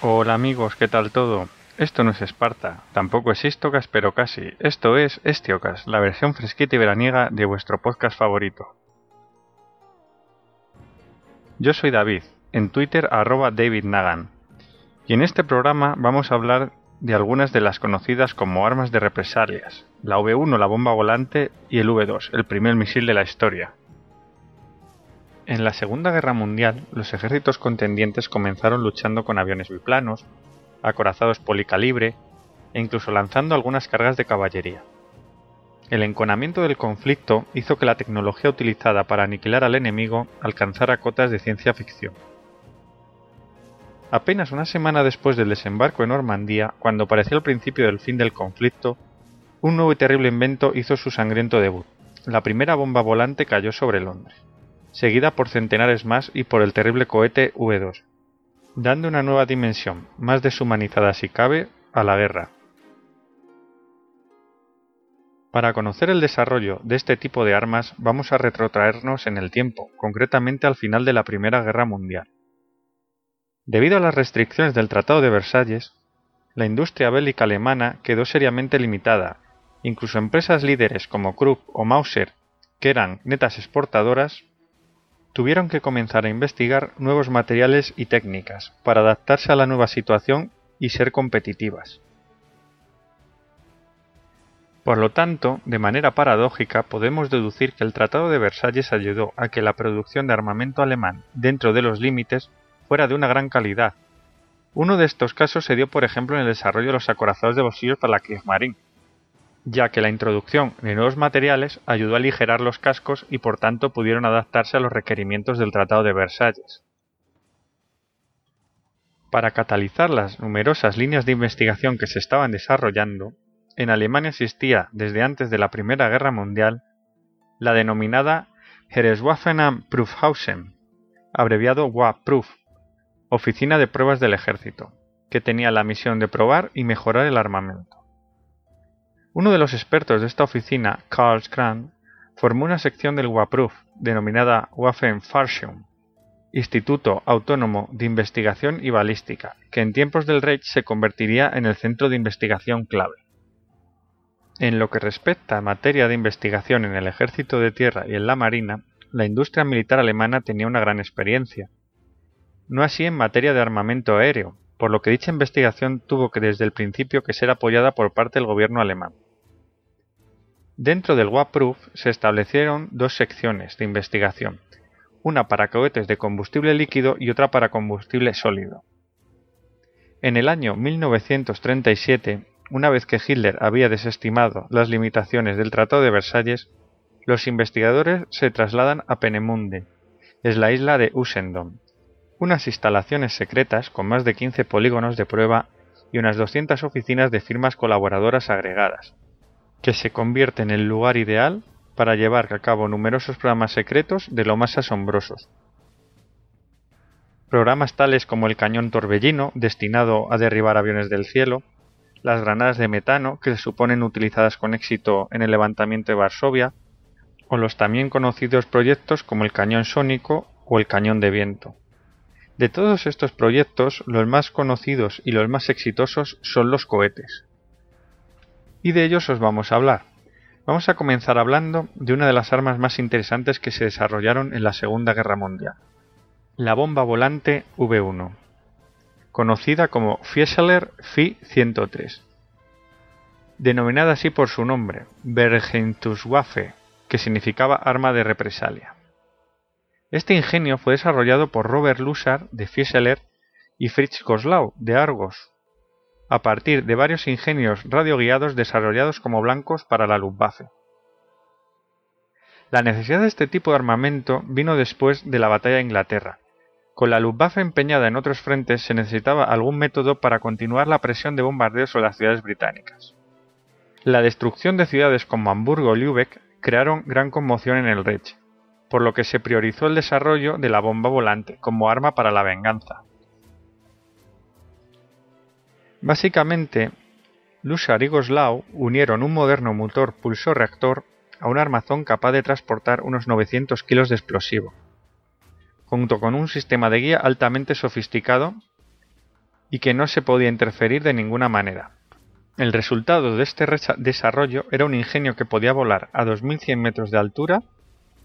Hola amigos, ¿qué tal todo? Esto no es Esparta, tampoco es Istocas, pero casi. Esto es Estiocas, la versión fresquita y veraniega de vuestro podcast favorito. Yo soy David, en Twitter arroba David Nagan, y en este programa vamos a hablar de algunas de las conocidas como armas de represalias, la V1, la bomba volante, y el V2, el primer misil de la historia. En la Segunda Guerra Mundial, los ejércitos contendientes comenzaron luchando con aviones biplanos, acorazados policalibre e incluso lanzando algunas cargas de caballería. El enconamiento del conflicto hizo que la tecnología utilizada para aniquilar al enemigo alcanzara cotas de ciencia ficción. Apenas una semana después del desembarco en Normandía, cuando parecía el principio del fin del conflicto, un nuevo y terrible invento hizo su sangriento debut. La primera bomba volante cayó sobre Londres seguida por centenares más y por el terrible cohete V2, dando una nueva dimensión, más deshumanizada si cabe, a la guerra. Para conocer el desarrollo de este tipo de armas vamos a retrotraernos en el tiempo, concretamente al final de la Primera Guerra Mundial. Debido a las restricciones del Tratado de Versalles, la industria bélica alemana quedó seriamente limitada, incluso empresas líderes como Krupp o Mauser, que eran netas exportadoras, tuvieron que comenzar a investigar nuevos materiales y técnicas para adaptarse a la nueva situación y ser competitivas. Por lo tanto, de manera paradójica, podemos deducir que el Tratado de Versalles ayudó a que la producción de armamento alemán, dentro de los límites, fuera de una gran calidad. Uno de estos casos se dio, por ejemplo, en el desarrollo de los acorazados de bolsillos para la Kriegsmarine, ya que la introducción de nuevos materiales ayudó a aligerar los cascos y por tanto pudieron adaptarse a los requerimientos del Tratado de Versalles. Para catalizar las numerosas líneas de investigación que se estaban desarrollando, en Alemania existía desde antes de la Primera Guerra Mundial la denominada Heereswaffen Prüfhausen, abreviado WA-Proof, Oficina de Pruebas del Ejército, que tenía la misión de probar y mejorar el armamento. Uno de los expertos de esta oficina, Karl Kran, formó una sección del WAPRUF, denominada Waffenforschung, Instituto Autónomo de Investigación y Balística, que en tiempos del Reich se convertiría en el centro de investigación clave. En lo que respecta a materia de investigación en el ejército de tierra y en la marina, la industria militar alemana tenía una gran experiencia. No así en materia de armamento aéreo, por lo que dicha investigación tuvo que desde el principio que ser apoyada por parte del gobierno alemán. Dentro del WAPROOF se establecieron dos secciones de investigación, una para cohetes de combustible líquido y otra para combustible sólido. En el año 1937, una vez que Hitler había desestimado las limitaciones del Tratado de Versalles, los investigadores se trasladan a Penemunde, es la isla de Usedom, unas instalaciones secretas con más de 15 polígonos de prueba y unas 200 oficinas de firmas colaboradoras agregadas, que se convierte en el lugar ideal para llevar a cabo numerosos programas secretos de lo más asombrosos. Programas tales como el cañón torbellino, destinado a derribar aviones del cielo, las granadas de metano, que se suponen utilizadas con éxito en el levantamiento de Varsovia, o los también conocidos proyectos como el cañón sónico o el cañón de viento. De todos estos proyectos, los más conocidos y los más exitosos son los cohetes y de ellos os vamos a hablar. Vamos a comenzar hablando de una de las armas más interesantes que se desarrollaron en la Segunda Guerra Mundial, la bomba volante V1, conocida como Fieseler Fi-103. Denominada así por su nombre, Bergentuswaffe, que significaba arma de represalia. Este ingenio fue desarrollado por Robert Lusar de Fieseler y Fritz Goslau de Argos, a partir de varios ingenios radioguiados desarrollados como blancos para la Luftwaffe. La necesidad de este tipo de armamento vino después de la batalla de Inglaterra. Con la Luftwaffe empeñada en otros frentes se necesitaba algún método para continuar la presión de bombardeo sobre las ciudades británicas. La destrucción de ciudades como Hamburgo o Lübeck crearon gran conmoción en el Reich, por lo que se priorizó el desarrollo de la bomba volante como arma para la venganza. Básicamente, Lusar y Goslau unieron un moderno motor pulsor-reactor a un armazón capaz de transportar unos 900 kilos de explosivo, junto con un sistema de guía altamente sofisticado y que no se podía interferir de ninguna manera. El resultado de este desarrollo era un ingenio que podía volar a 2.100 metros de altura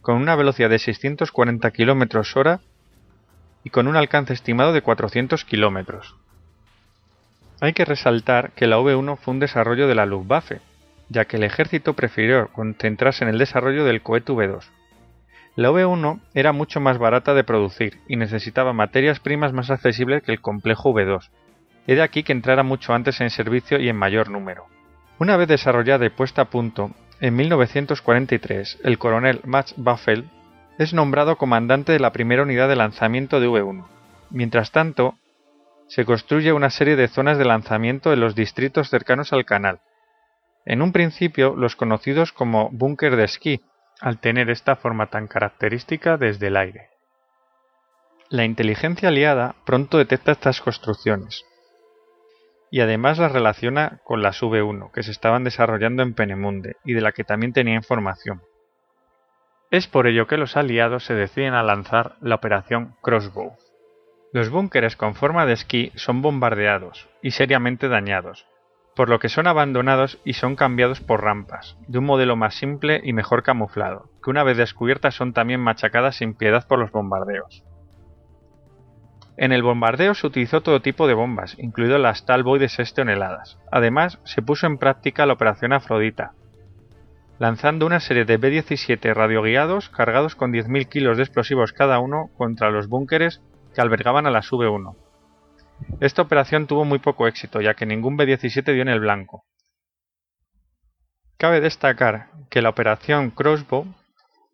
con una velocidad de 640 km hora y con un alcance estimado de 400 km. Hay que resaltar que la V1 fue un desarrollo de la Luftwaffe, ya que el ejército prefirió concentrarse en el desarrollo del cohete V2. La V1 era mucho más barata de producir y necesitaba materias primas más accesibles que el complejo V2. He de aquí que entrara mucho antes en servicio y en mayor número. Una vez desarrollada y puesta a punto, en 1943 el coronel Max Buffel es nombrado comandante de la primera unidad de lanzamiento de V1. Mientras tanto, se construye una serie de zonas de lanzamiento en los distritos cercanos al canal. En un principio, los conocidos como búnker de esquí, al tener esta forma tan característica desde el aire. La inteligencia aliada pronto detecta estas construcciones y además las relaciona con las V1 que se estaban desarrollando en Penemunde y de la que también tenía información. Es por ello que los aliados se deciden a lanzar la operación Crossbow. Los búnkeres con forma de esquí son bombardeados y seriamente dañados, por lo que son abandonados y son cambiados por rampas, de un modelo más simple y mejor camuflado, que una vez descubiertas son también machacadas sin piedad por los bombardeos. En el bombardeo se utilizó todo tipo de bombas, incluido las Talboy de 6 toneladas. Además, se puso en práctica la operación Afrodita, lanzando una serie de B-17 radioguiados cargados con 10.000 kilos de explosivos cada uno contra los búnkeres que albergaban a las V-1. Esta operación tuvo muy poco éxito, ya que ningún B-17 dio en el blanco. Cabe destacar que la operación Crossbow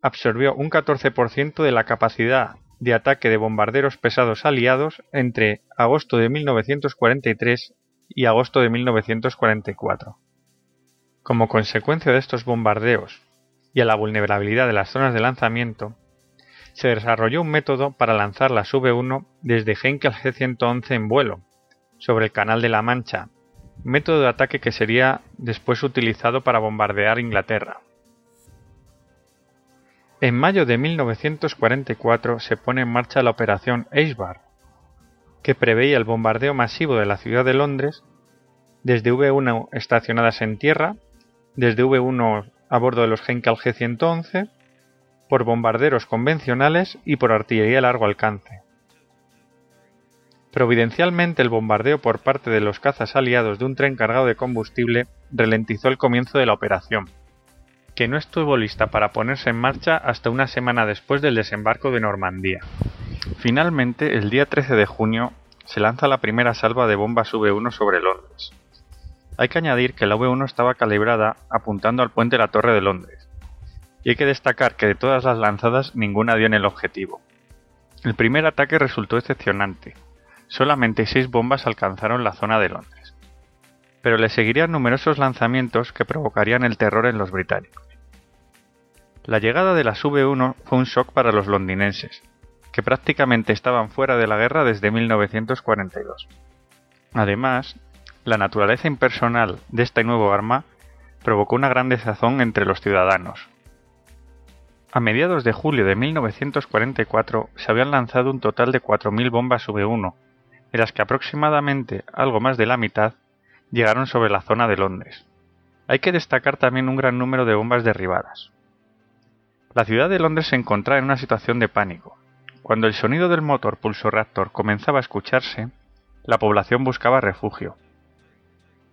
absorbió un 14% de la capacidad de ataque de bombarderos pesados aliados entre agosto de 1943 y agosto de 1944. Como consecuencia de estos bombardeos y a la vulnerabilidad de las zonas de lanzamiento, se desarrolló un método para lanzar las V1 desde Heinkel G111 en vuelo, sobre el Canal de la Mancha, método de ataque que sería después utilizado para bombardear Inglaterra. En mayo de 1944 se pone en marcha la operación Eichbar, que preveía el bombardeo masivo de la ciudad de Londres desde V1 estacionadas en tierra, desde V1 a bordo de los Heinkel G111, por bombarderos convencionales y por artillería a largo alcance. Providencialmente el bombardeo por parte de los cazas aliados de un tren cargado de combustible ralentizó el comienzo de la operación que no estuvo lista para ponerse en marcha hasta una semana después del desembarco de Normandía. Finalmente, el día 13 de junio, se lanza la primera salva de bombas V1 sobre Londres. Hay que añadir que la V1 estaba calibrada apuntando al puente de la Torre de Londres, y hay que destacar que de todas las lanzadas ninguna dio en el objetivo. El primer ataque resultó decepcionante, solamente seis bombas alcanzaron la zona de Londres pero le seguirían numerosos lanzamientos que provocarían el terror en los británicos. La llegada de las V1 fue un shock para los londinenses, que prácticamente estaban fuera de la guerra desde 1942. Además, la naturaleza impersonal de este nuevo arma provocó una gran desazón entre los ciudadanos. A mediados de julio de 1944 se habían lanzado un total de 4.000 bombas V1, de las que aproximadamente algo más de la mitad llegaron sobre la zona de Londres. Hay que destacar también un gran número de bombas derribadas. La ciudad de Londres se encontraba en una situación de pánico. Cuando el sonido del motor pulso-reactor comenzaba a escucharse, la población buscaba refugio.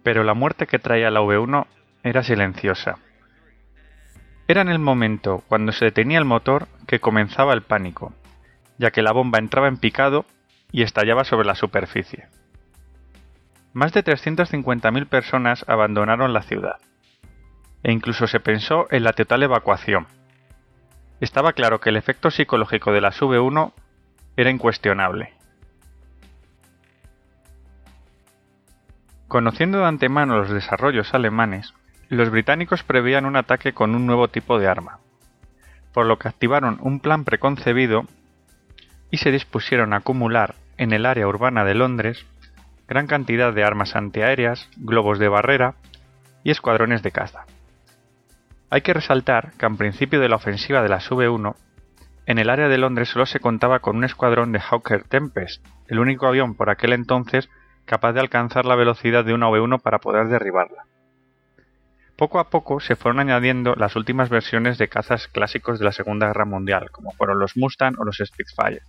Pero la muerte que traía la V1 era silenciosa. Era en el momento cuando se detenía el motor que comenzaba el pánico, ya que la bomba entraba en picado y estallaba sobre la superficie más de 350.000 personas abandonaron la ciudad, e incluso se pensó en la total evacuación. Estaba claro que el efecto psicológico de la V1 era incuestionable. Conociendo de antemano los desarrollos alemanes, los británicos prevían un ataque con un nuevo tipo de arma, por lo que activaron un plan preconcebido y se dispusieron a acumular en el área urbana de Londres gran cantidad de armas antiaéreas, globos de barrera y escuadrones de caza. Hay que resaltar que al principio de la ofensiva de la V1, en el área de Londres solo se contaba con un escuadrón de Hawker Tempest, el único avión por aquel entonces capaz de alcanzar la velocidad de una V1 para poder derribarla. Poco a poco se fueron añadiendo las últimas versiones de cazas clásicos de la Segunda Guerra Mundial, como fueron los Mustang o los Spitfire.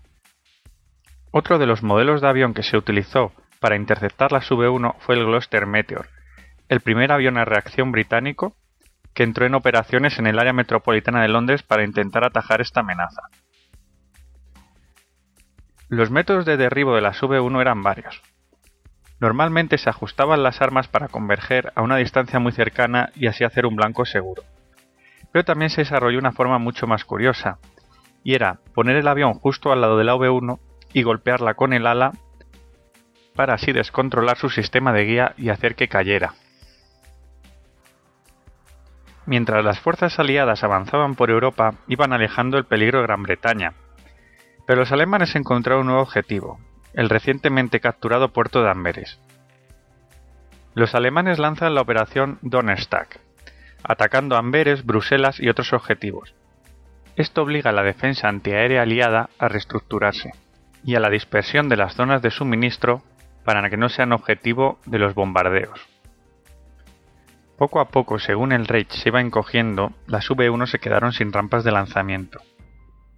Otro de los modelos de avión que se utilizó para interceptar la V1 fue el Gloucester Meteor, el primer avión a reacción británico que entró en operaciones en el área metropolitana de Londres para intentar atajar esta amenaza. Los métodos de derribo de la V1 eran varios. Normalmente se ajustaban las armas para converger a una distancia muy cercana y así hacer un blanco seguro. Pero también se desarrolló una forma mucho más curiosa, y era poner el avión justo al lado de la V1 y golpearla con el ala para así descontrolar su sistema de guía y hacer que cayera. Mientras las fuerzas aliadas avanzaban por Europa, iban alejando el peligro de Gran Bretaña. Pero los alemanes encontraron un nuevo objetivo, el recientemente capturado puerto de Amberes. Los alemanes lanzan la operación Donnerstag, atacando Amberes, Bruselas y otros objetivos. Esto obliga a la defensa antiaérea aliada a reestructurarse y a la dispersión de las zonas de suministro para que no sean objetivo de los bombardeos. Poco a poco, según el Reich se iba encogiendo, las V1 se quedaron sin rampas de lanzamiento,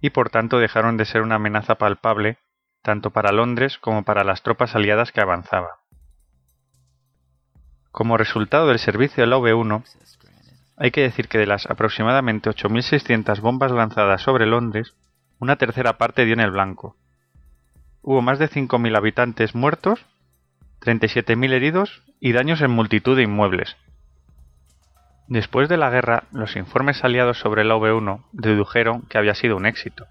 y por tanto dejaron de ser una amenaza palpable tanto para Londres como para las tropas aliadas que avanzaban. Como resultado del servicio de la V1, hay que decir que de las aproximadamente 8.600 bombas lanzadas sobre Londres, una tercera parte dio en el blanco. Hubo más de 5.000 habitantes muertos, 37.000 heridos y daños en multitud de inmuebles, Después de la guerra, los informes aliados sobre el OV-1 dedujeron que había sido un éxito,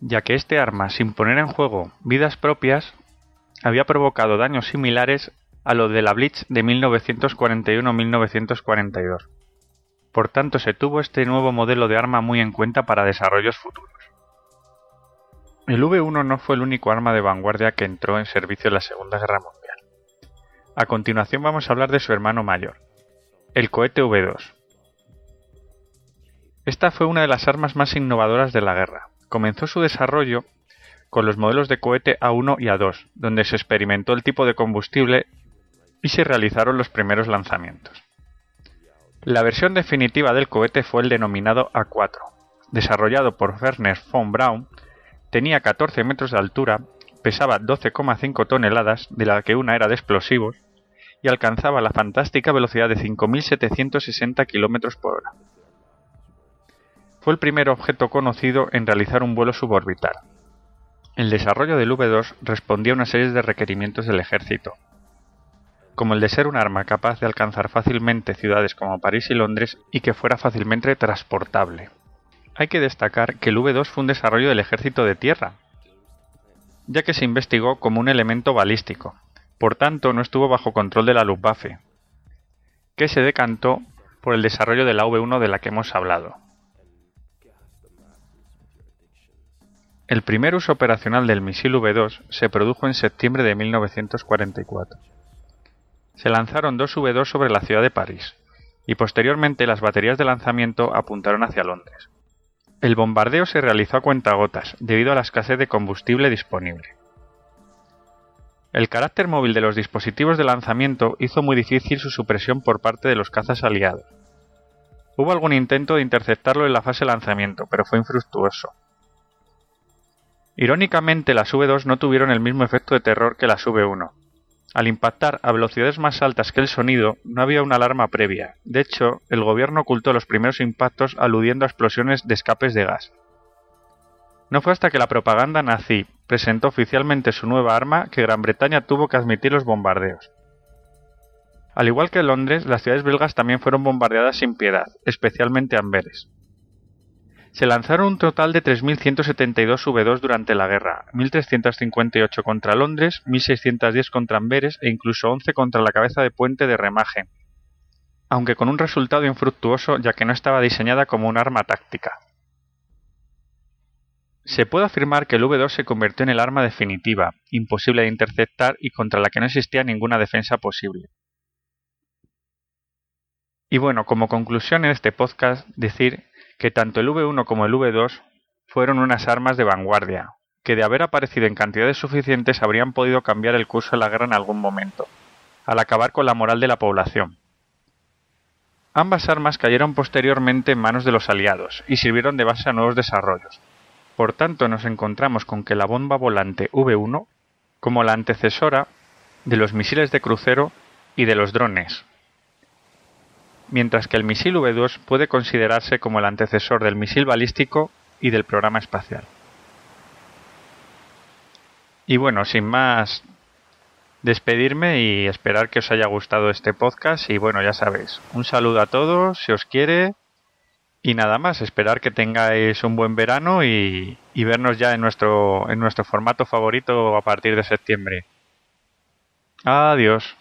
ya que este arma, sin poner en juego vidas propias, había provocado daños similares a lo de la Blitz de 1941-1942. Por tanto, se tuvo este nuevo modelo de arma muy en cuenta para desarrollos futuros. El V1 no fue el único arma de vanguardia que entró en servicio en la Segunda Guerra Mundial. A continuación vamos a hablar de su hermano mayor, el cohete V2. Esta fue una de las armas más innovadoras de la guerra. Comenzó su desarrollo con los modelos de cohete A1 y A2, donde se experimentó el tipo de combustible y se realizaron los primeros lanzamientos. La versión definitiva del cohete fue el denominado A4, desarrollado por Werner von Braun, tenía 14 metros de altura, pesaba 12,5 toneladas, de la que una era de explosivos, y alcanzaba la fantástica velocidad de 5.760 km por hora. Fue el primer objeto conocido en realizar un vuelo suborbital. El desarrollo del V2 respondía a una serie de requerimientos del ejército, como el de ser un arma capaz de alcanzar fácilmente ciudades como París y Londres y que fuera fácilmente transportable. Hay que destacar que el V2 fue un desarrollo del ejército de tierra, ya que se investigó como un elemento balístico, por tanto no estuvo bajo control de la Luftwaffe, que se decantó por el desarrollo de la V1 de la que hemos hablado. El primer uso operacional del misil V2 se produjo en septiembre de 1944. Se lanzaron dos V2 sobre la ciudad de París, y posteriormente las baterías de lanzamiento apuntaron hacia Londres. El bombardeo se realizó a cuentagotas debido a la escasez de combustible disponible. El carácter móvil de los dispositivos de lanzamiento hizo muy difícil su supresión por parte de los cazas aliados. Hubo algún intento de interceptarlo en la fase de lanzamiento, pero fue infructuoso. Irónicamente, las V2 no tuvieron el mismo efecto de terror que las V1. Al impactar a velocidades más altas que el sonido, no había una alarma previa. De hecho, el gobierno ocultó los primeros impactos aludiendo a explosiones de escapes de gas. No fue hasta que la propaganda nazi presentó oficialmente su nueva arma que Gran Bretaña tuvo que admitir los bombardeos. Al igual que Londres, las ciudades belgas también fueron bombardeadas sin piedad, especialmente Amberes. Se lanzaron un total de 3.172 V2 durante la guerra, 1.358 contra Londres, 1.610 contra Amberes e incluso 11 contra la cabeza de puente de Remagen, aunque con un resultado infructuoso ya que no estaba diseñada como un arma táctica. Se puede afirmar que el V2 se convirtió en el arma definitiva, imposible de interceptar y contra la que no existía ninguna defensa posible. Y bueno, como conclusión en este podcast, decir que tanto el V1 como el V2 fueron unas armas de vanguardia, que de haber aparecido en cantidades suficientes habrían podido cambiar el curso de la guerra en algún momento, al acabar con la moral de la población. Ambas armas cayeron posteriormente en manos de los aliados y sirvieron de base a nuevos desarrollos. Por tanto, nos encontramos con que la bomba volante V1 como la antecesora de los misiles de crucero y de los drones, mientras que el misil V2 puede considerarse como el antecesor del misil balístico y del programa espacial. Y bueno, sin más, despedirme y esperar que os haya gustado este podcast y bueno, ya sabéis, un saludo a todos, si os quiere, y nada más, esperar que tengáis un buen verano y, y vernos ya en nuestro, en nuestro formato favorito a partir de septiembre. Adiós.